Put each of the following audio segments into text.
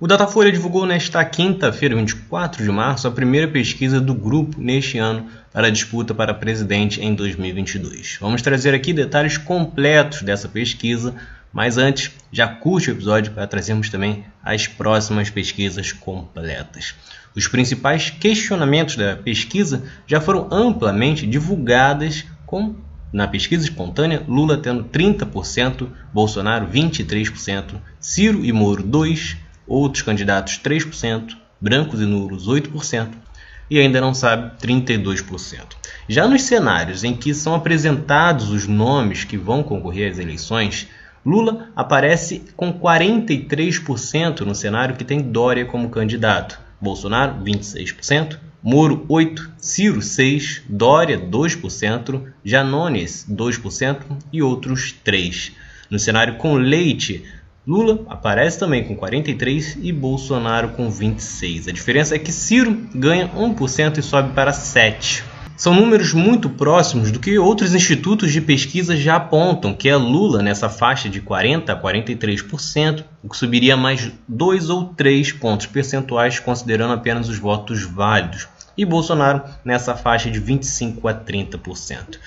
O Datafolha divulgou nesta quinta-feira, 24 de março, a primeira pesquisa do grupo neste ano para a disputa para presidente em 2022. Vamos trazer aqui detalhes completos dessa pesquisa, mas antes, já curte o episódio para trazermos também as próximas pesquisas completas. Os principais questionamentos da pesquisa já foram amplamente divulgadas com na pesquisa espontânea, Lula tendo 30%, Bolsonaro 23%, Ciro e Moro 2%, outros candidatos 3%, brancos e nulos 8% e ainda não sabe 32%. Já nos cenários em que são apresentados os nomes que vão concorrer às eleições, Lula aparece com 43% no cenário que tem Dória como candidato, Bolsonaro 26%, Moro 8%, Ciro 6%, Dória 2%, Janones 2% e outros 3%. No cenário com Leite, Lula aparece também com 43 e Bolsonaro com 26. A diferença é que Ciro ganha 1% e sobe para 7. São números muito próximos do que outros institutos de pesquisa já apontam, que é Lula nessa faixa de 40 a 43%, o que subiria mais 2 ou 3 pontos percentuais considerando apenas os votos válidos, e Bolsonaro nessa faixa de 25 a 30%.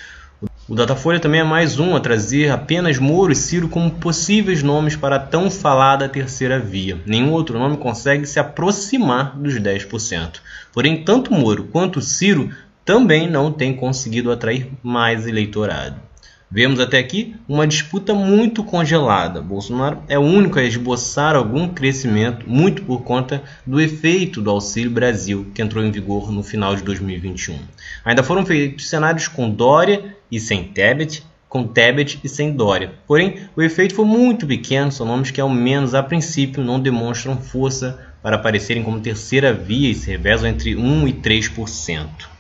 O Datafolha também é mais um a trazer apenas Moro e Ciro como possíveis nomes para a tão falada terceira via. Nenhum outro nome consegue se aproximar dos 10%. Porém, tanto Moro quanto Ciro também não têm conseguido atrair mais eleitorado. Vemos até aqui uma disputa muito congelada. Bolsonaro é o único a esboçar algum crescimento, muito por conta do efeito do Auxílio Brasil, que entrou em vigor no final de 2021. Ainda foram feitos cenários com Dória e sem Tebet, com Tebet e sem Dória. Porém, o efeito foi muito pequeno, são nomes que, ao menos a princípio, não demonstram força para aparecerem como terceira via e se revezam entre 1% e 3%.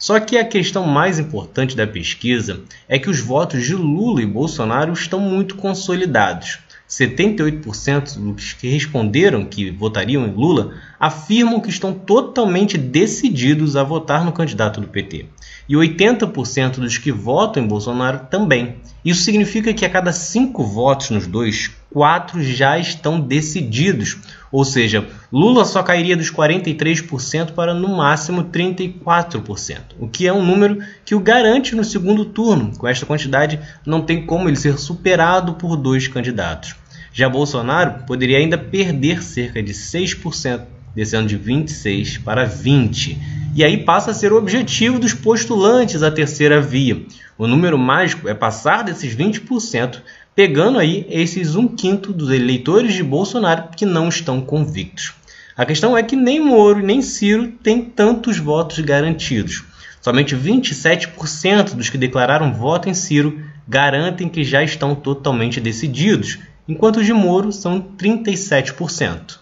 Só que a questão mais importante da pesquisa é que os votos de Lula e Bolsonaro estão muito consolidados. 78% dos que responderam que votariam em Lula afirmam que estão totalmente decididos a votar no candidato do PT e 80% dos que votam em Bolsonaro também. Isso significa que a cada cinco votos nos dois, quatro já estão decididos, ou seja, Lula só cairia dos 43% para no máximo 34%, o que é um número que o garante no segundo turno. Com esta quantidade, não tem como ele ser superado por dois candidatos. Já Bolsonaro poderia ainda perder cerca de 6%, descendo de 26 para 20 e aí passa a ser o objetivo dos postulantes à terceira via. O número mágico é passar desses 20%, pegando aí esses um quinto dos eleitores de Bolsonaro que não estão convictos. A questão é que nem Moro nem Ciro têm tantos votos garantidos. Somente 27% dos que declararam voto em Ciro garantem que já estão totalmente decididos, enquanto os de Moro são 37%.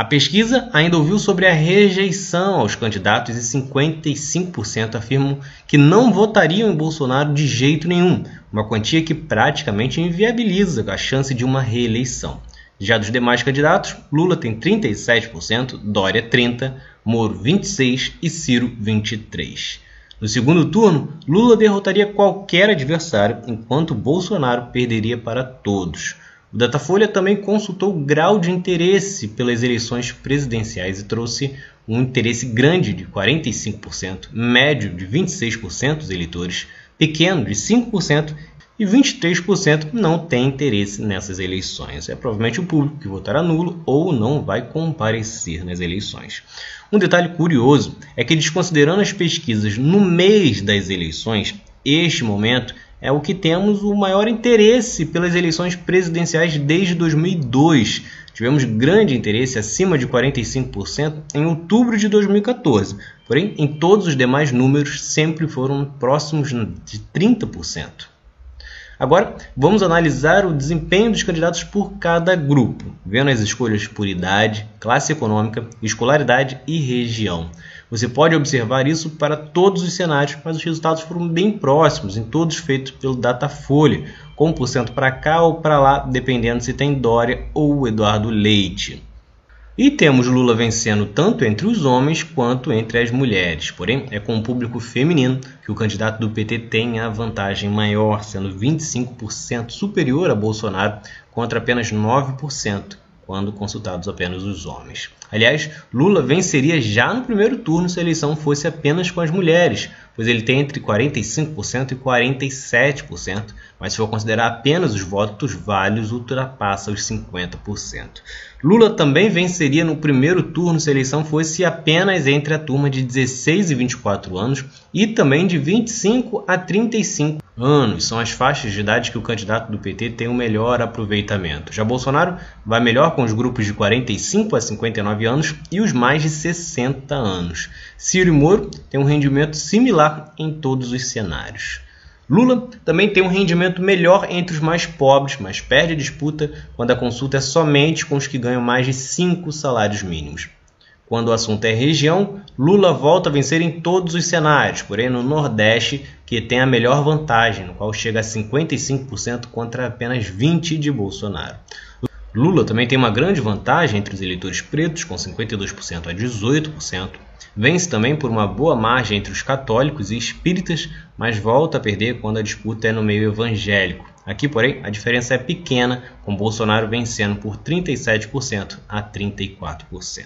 A pesquisa ainda ouviu sobre a rejeição aos candidatos e 55% afirmam que não votariam em Bolsonaro de jeito nenhum, uma quantia que praticamente inviabiliza a chance de uma reeleição. Já dos demais candidatos, Lula tem 37%, Dória 30%, Moro 26% e Ciro 23%. No segundo turno, Lula derrotaria qualquer adversário, enquanto Bolsonaro perderia para todos. O Datafolha também consultou o grau de interesse pelas eleições presidenciais e trouxe um interesse grande de 45%, médio de 26% dos eleitores, pequeno de 5% e 23% não tem interesse nessas eleições. É provavelmente o público que votará nulo ou não vai comparecer nas eleições. Um detalhe curioso é que, desconsiderando as pesquisas no mês das eleições, este momento é o que temos o maior interesse pelas eleições presidenciais desde 2002. Tivemos grande interesse, acima de 45%, em outubro de 2014. Porém, em todos os demais números sempre foram próximos de 30%. Agora, vamos analisar o desempenho dos candidatos por cada grupo, vendo as escolhas por idade, classe econômica, escolaridade e região. Você pode observar isso para todos os cenários, mas os resultados foram bem próximos em todos feitos pelo Datafolha, com 1% para cá ou para lá, dependendo se tem Dória ou Eduardo Leite. E temos Lula vencendo tanto entre os homens quanto entre as mulheres. Porém, é com o público feminino que o candidato do PT tem a vantagem maior, sendo 25% superior a Bolsonaro contra apenas 9% quando consultados apenas os homens. Aliás, Lula venceria já no primeiro turno se a eleição fosse apenas com as mulheres, pois ele tem entre 45% e 47%, mas se for considerar apenas os votos válidos, ultrapassa os 50%. Lula também venceria no primeiro turno se a eleição fosse apenas entre a turma de 16 e 24 anos e também de 25 a 35 anos. São as faixas de idade que o candidato do PT tem o melhor aproveitamento. Já Bolsonaro vai melhor com os grupos de 45 a 59 anos e os mais de 60 anos. Ciro e Moro têm um rendimento similar em todos os cenários. Lula também tem um rendimento melhor entre os mais pobres, mas perde a disputa quando a consulta é somente com os que ganham mais de 5 salários mínimos. Quando o assunto é região, Lula volta a vencer em todos os cenários, porém no Nordeste, que tem a melhor vantagem, no qual chega a 55% contra apenas 20% de Bolsonaro. Lula também tem uma grande vantagem entre os eleitores pretos, com 52% a 18%, Vence também por uma boa margem entre os católicos e espíritas, mas volta a perder quando a disputa é no meio evangélico. Aqui, porém, a diferença é pequena, com Bolsonaro vencendo por 37% a 34%.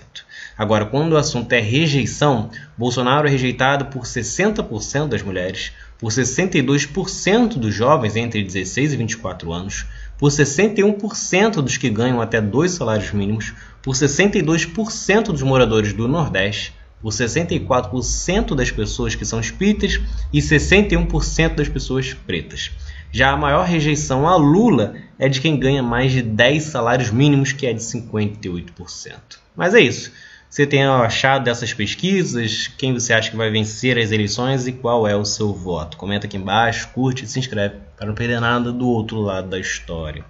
Agora, quando o assunto é rejeição, Bolsonaro é rejeitado por 60% das mulheres, por 62% dos jovens entre 16 e 24 anos, por 61% dos que ganham até dois salários mínimos, por 62% dos moradores do Nordeste, por 64% das pessoas que são espíritas e 61% das pessoas pretas. Já a maior rejeição a Lula é de quem ganha mais de 10 salários mínimos, que é de 58%. Mas é isso. Você tem achado dessas pesquisas? Quem você acha que vai vencer as eleições e qual é o seu voto? Comenta aqui embaixo, curte e se inscreve para não perder nada do outro lado da história.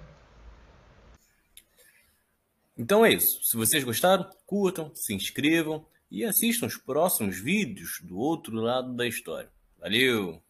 Então é isso. Se vocês gostaram, curtam, se inscrevam e assistam os próximos vídeos do outro lado da história. Valeu!